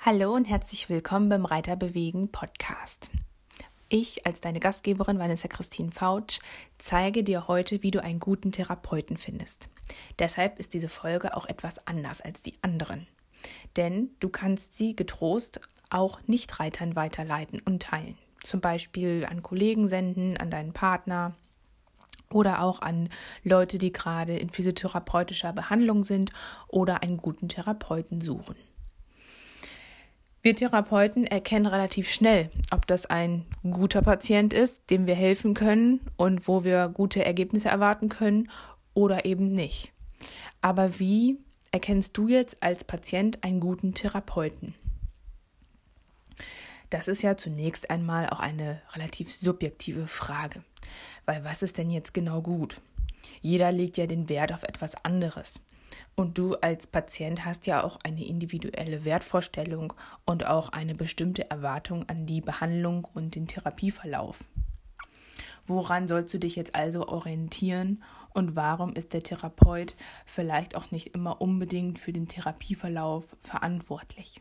Hallo und herzlich willkommen beim Reiter bewegen Podcast. Ich als deine Gastgeberin Vanessa Christine Fautsch zeige dir heute, wie du einen guten Therapeuten findest. Deshalb ist diese Folge auch etwas anders als die anderen. Denn du kannst sie getrost auch Nicht-Reitern weiterleiten und teilen. Zum Beispiel an Kollegen senden, an deinen Partner, oder auch an Leute, die gerade in physiotherapeutischer Behandlung sind oder einen guten Therapeuten suchen. Wir Therapeuten erkennen relativ schnell, ob das ein guter Patient ist, dem wir helfen können und wo wir gute Ergebnisse erwarten können oder eben nicht. Aber wie erkennst du jetzt als Patient einen guten Therapeuten? Das ist ja zunächst einmal auch eine relativ subjektive Frage. Weil was ist denn jetzt genau gut? Jeder legt ja den Wert auf etwas anderes. Und du als Patient hast ja auch eine individuelle Wertvorstellung und auch eine bestimmte Erwartung an die Behandlung und den Therapieverlauf. Woran sollst du dich jetzt also orientieren und warum ist der Therapeut vielleicht auch nicht immer unbedingt für den Therapieverlauf verantwortlich?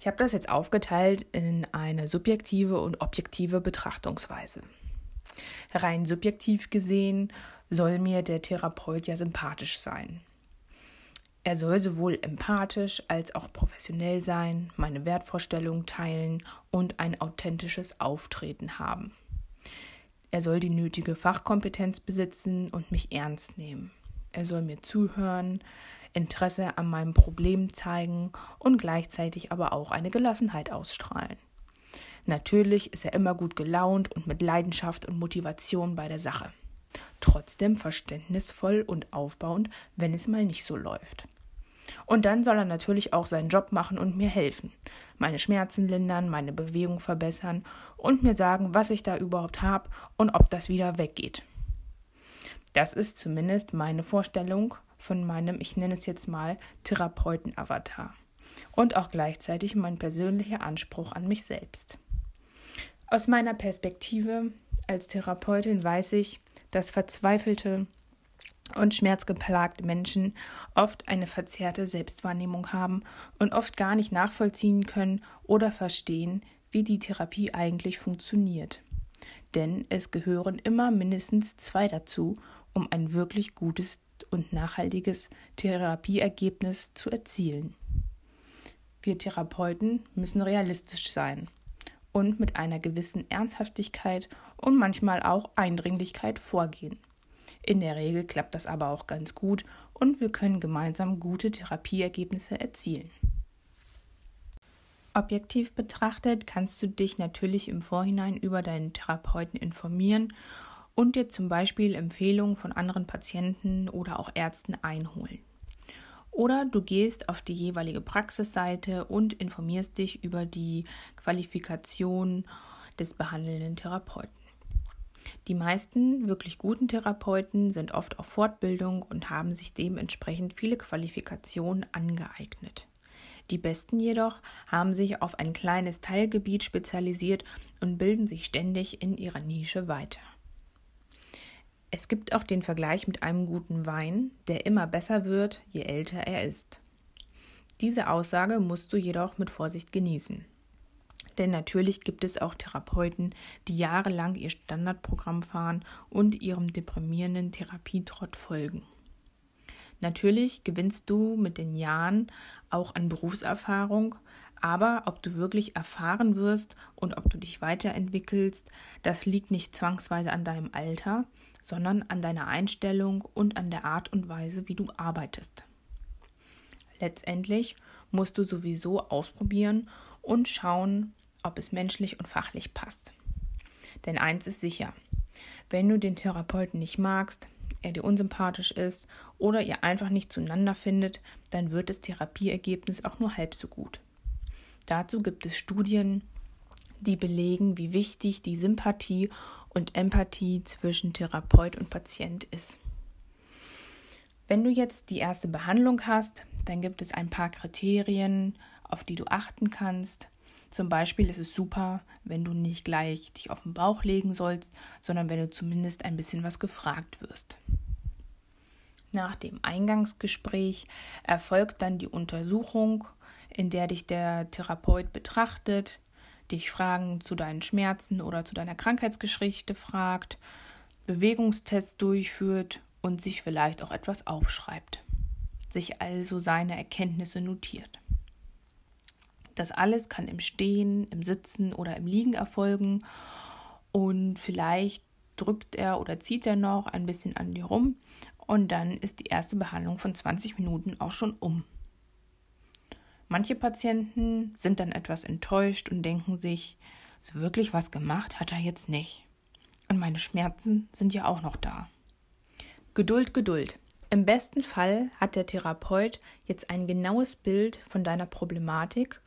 Ich habe das jetzt aufgeteilt in eine subjektive und objektive Betrachtungsweise. Rein subjektiv gesehen soll mir der Therapeut ja sympathisch sein. Er soll sowohl empathisch als auch professionell sein, meine Wertvorstellungen teilen und ein authentisches Auftreten haben. Er soll die nötige Fachkompetenz besitzen und mich ernst nehmen. Er soll mir zuhören, Interesse an meinem Problem zeigen und gleichzeitig aber auch eine Gelassenheit ausstrahlen. Natürlich ist er immer gut gelaunt und mit Leidenschaft und Motivation bei der Sache. Trotzdem verständnisvoll und aufbauend, wenn es mal nicht so läuft. Und dann soll er natürlich auch seinen Job machen und mir helfen, meine Schmerzen lindern, meine Bewegung verbessern und mir sagen, was ich da überhaupt habe und ob das wieder weggeht. Das ist zumindest meine Vorstellung von meinem, ich nenne es jetzt mal, Therapeuten-Avatar. Und auch gleichzeitig mein persönlicher Anspruch an mich selbst. Aus meiner Perspektive als Therapeutin weiß ich, dass verzweifelte und schmerzgeplagte Menschen oft eine verzerrte Selbstwahrnehmung haben und oft gar nicht nachvollziehen können oder verstehen, wie die Therapie eigentlich funktioniert. Denn es gehören immer mindestens zwei dazu, um ein wirklich gutes und nachhaltiges Therapieergebnis zu erzielen. Wir Therapeuten müssen realistisch sein und mit einer gewissen Ernsthaftigkeit und manchmal auch Eindringlichkeit vorgehen. In der Regel klappt das aber auch ganz gut und wir können gemeinsam gute Therapieergebnisse erzielen. Objektiv betrachtet kannst du dich natürlich im Vorhinein über deinen Therapeuten informieren und dir zum Beispiel Empfehlungen von anderen Patienten oder auch Ärzten einholen. Oder du gehst auf die jeweilige Praxisseite und informierst dich über die Qualifikation des behandelnden Therapeuten. Die meisten wirklich guten Therapeuten sind oft auf Fortbildung und haben sich dementsprechend viele Qualifikationen angeeignet. Die besten jedoch haben sich auf ein kleines Teilgebiet spezialisiert und bilden sich ständig in ihrer Nische weiter. Es gibt auch den Vergleich mit einem guten Wein, der immer besser wird, je älter er ist. Diese Aussage musst du jedoch mit Vorsicht genießen. Denn natürlich gibt es auch Therapeuten, die jahrelang ihr Standardprogramm fahren und ihrem deprimierenden Therapietrott folgen. Natürlich gewinnst du mit den Jahren auch an Berufserfahrung, aber ob du wirklich erfahren wirst und ob du dich weiterentwickelst, das liegt nicht zwangsweise an deinem Alter, sondern an deiner Einstellung und an der Art und Weise, wie du arbeitest. Letztendlich musst du sowieso ausprobieren und schauen, ob es menschlich und fachlich passt. Denn eins ist sicher, wenn du den Therapeuten nicht magst, er dir unsympathisch ist oder ihr einfach nicht zueinander findet, dann wird das Therapieergebnis auch nur halb so gut. Dazu gibt es Studien, die belegen, wie wichtig die Sympathie und Empathie zwischen Therapeut und Patient ist. Wenn du jetzt die erste Behandlung hast, dann gibt es ein paar Kriterien, auf die du achten kannst. Zum Beispiel ist es super, wenn du nicht gleich dich auf den Bauch legen sollst, sondern wenn du zumindest ein bisschen was gefragt wirst. Nach dem Eingangsgespräch erfolgt dann die Untersuchung, in der dich der Therapeut betrachtet, dich Fragen zu deinen Schmerzen oder zu deiner Krankheitsgeschichte fragt, Bewegungstests durchführt und sich vielleicht auch etwas aufschreibt, sich also seine Erkenntnisse notiert. Das alles kann im Stehen, im Sitzen oder im Liegen erfolgen und vielleicht drückt er oder zieht er noch ein bisschen an dir rum und dann ist die erste Behandlung von 20 Minuten auch schon um. Manche Patienten sind dann etwas enttäuscht und denken sich, so wirklich was gemacht hat er jetzt nicht. Und meine Schmerzen sind ja auch noch da. Geduld, Geduld. Im besten Fall hat der Therapeut jetzt ein genaues Bild von deiner Problematik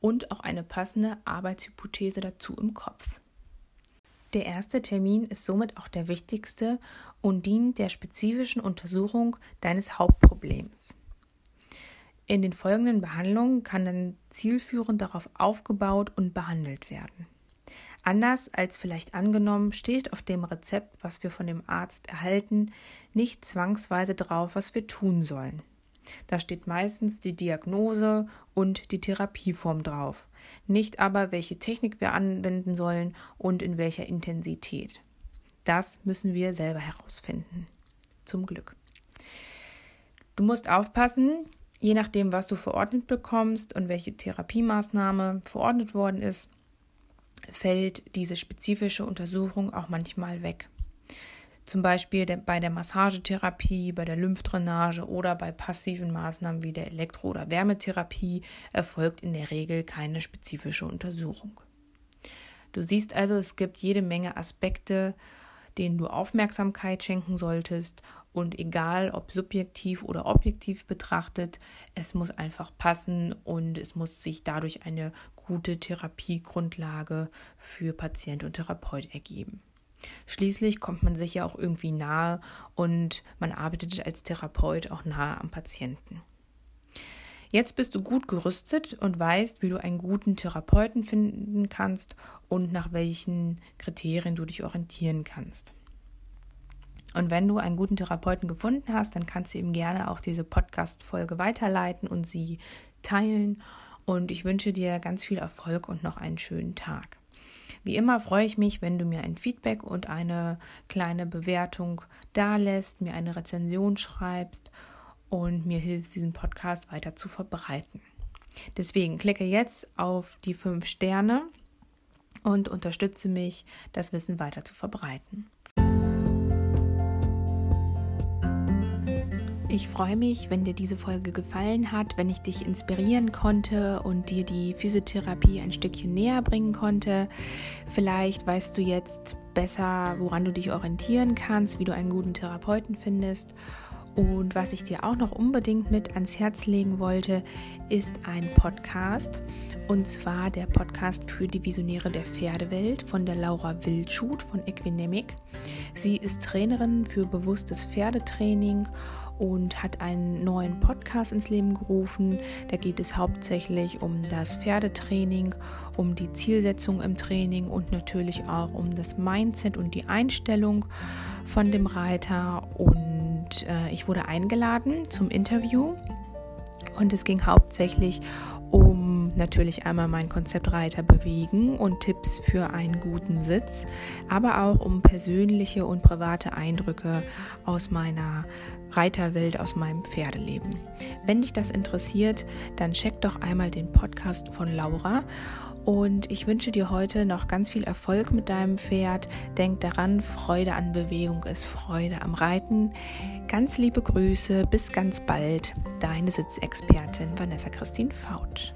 und auch eine passende Arbeitshypothese dazu im Kopf. Der erste Termin ist somit auch der wichtigste und dient der spezifischen Untersuchung deines Hauptproblems. In den folgenden Behandlungen kann dann zielführend darauf aufgebaut und behandelt werden. Anders als vielleicht angenommen, steht auf dem Rezept, was wir von dem Arzt erhalten, nicht zwangsweise drauf, was wir tun sollen. Da steht meistens die Diagnose und die Therapieform drauf, nicht aber, welche Technik wir anwenden sollen und in welcher Intensität. Das müssen wir selber herausfinden. Zum Glück. Du musst aufpassen, Je nachdem, was du verordnet bekommst und welche Therapiemaßnahme verordnet worden ist, fällt diese spezifische Untersuchung auch manchmal weg. Zum Beispiel bei der Massagetherapie, bei der Lymphdrainage oder bei passiven Maßnahmen wie der Elektro- oder Wärmetherapie erfolgt in der Regel keine spezifische Untersuchung. Du siehst also, es gibt jede Menge Aspekte, denen du Aufmerksamkeit schenken solltest und egal ob subjektiv oder objektiv betrachtet, es muss einfach passen und es muss sich dadurch eine gute Therapiegrundlage für Patient und Therapeut ergeben. Schließlich kommt man sich ja auch irgendwie nahe und man arbeitet als Therapeut auch nahe am Patienten. Jetzt bist du gut gerüstet und weißt, wie du einen guten Therapeuten finden kannst und nach welchen Kriterien du dich orientieren kannst. Und wenn du einen guten Therapeuten gefunden hast, dann kannst du ihm gerne auch diese Podcast-Folge weiterleiten und sie teilen. Und ich wünsche dir ganz viel Erfolg und noch einen schönen Tag. Wie immer freue ich mich, wenn du mir ein Feedback und eine kleine Bewertung dalässt, mir eine Rezension schreibst und mir hilfst, diesen Podcast weiter zu verbreiten. Deswegen klicke jetzt auf die fünf Sterne und unterstütze mich, das Wissen weiter zu verbreiten. Ich freue mich, wenn dir diese Folge gefallen hat, wenn ich dich inspirieren konnte und dir die Physiotherapie ein Stückchen näher bringen konnte. Vielleicht weißt du jetzt besser, woran du dich orientieren kannst, wie du einen guten Therapeuten findest. Und was ich dir auch noch unbedingt mit ans Herz legen wollte, ist ein Podcast. Und zwar der Podcast für die Visionäre der Pferdewelt von der Laura Wildschut von Equinemic. Sie ist Trainerin für bewusstes Pferdetraining und hat einen neuen Podcast ins Leben gerufen. Da geht es hauptsächlich um das Pferdetraining, um die Zielsetzung im Training und natürlich auch um das Mindset und die Einstellung von dem Reiter. Äh, ich wurde eingeladen zum Interview. Und es ging hauptsächlich um natürlich einmal mein Konzept Reiter bewegen und Tipps für einen guten Sitz, aber auch um persönliche und private Eindrücke aus meiner Reiterwelt, aus meinem Pferdeleben. Wenn dich das interessiert, dann check doch einmal den Podcast von Laura und ich wünsche dir heute noch ganz viel Erfolg mit deinem Pferd. Denk daran, Freude an Bewegung ist Freude am Reiten. Ganz liebe Grüße, bis ganz bald. Deine Sitzexpertin Vanessa Christine Fautsch.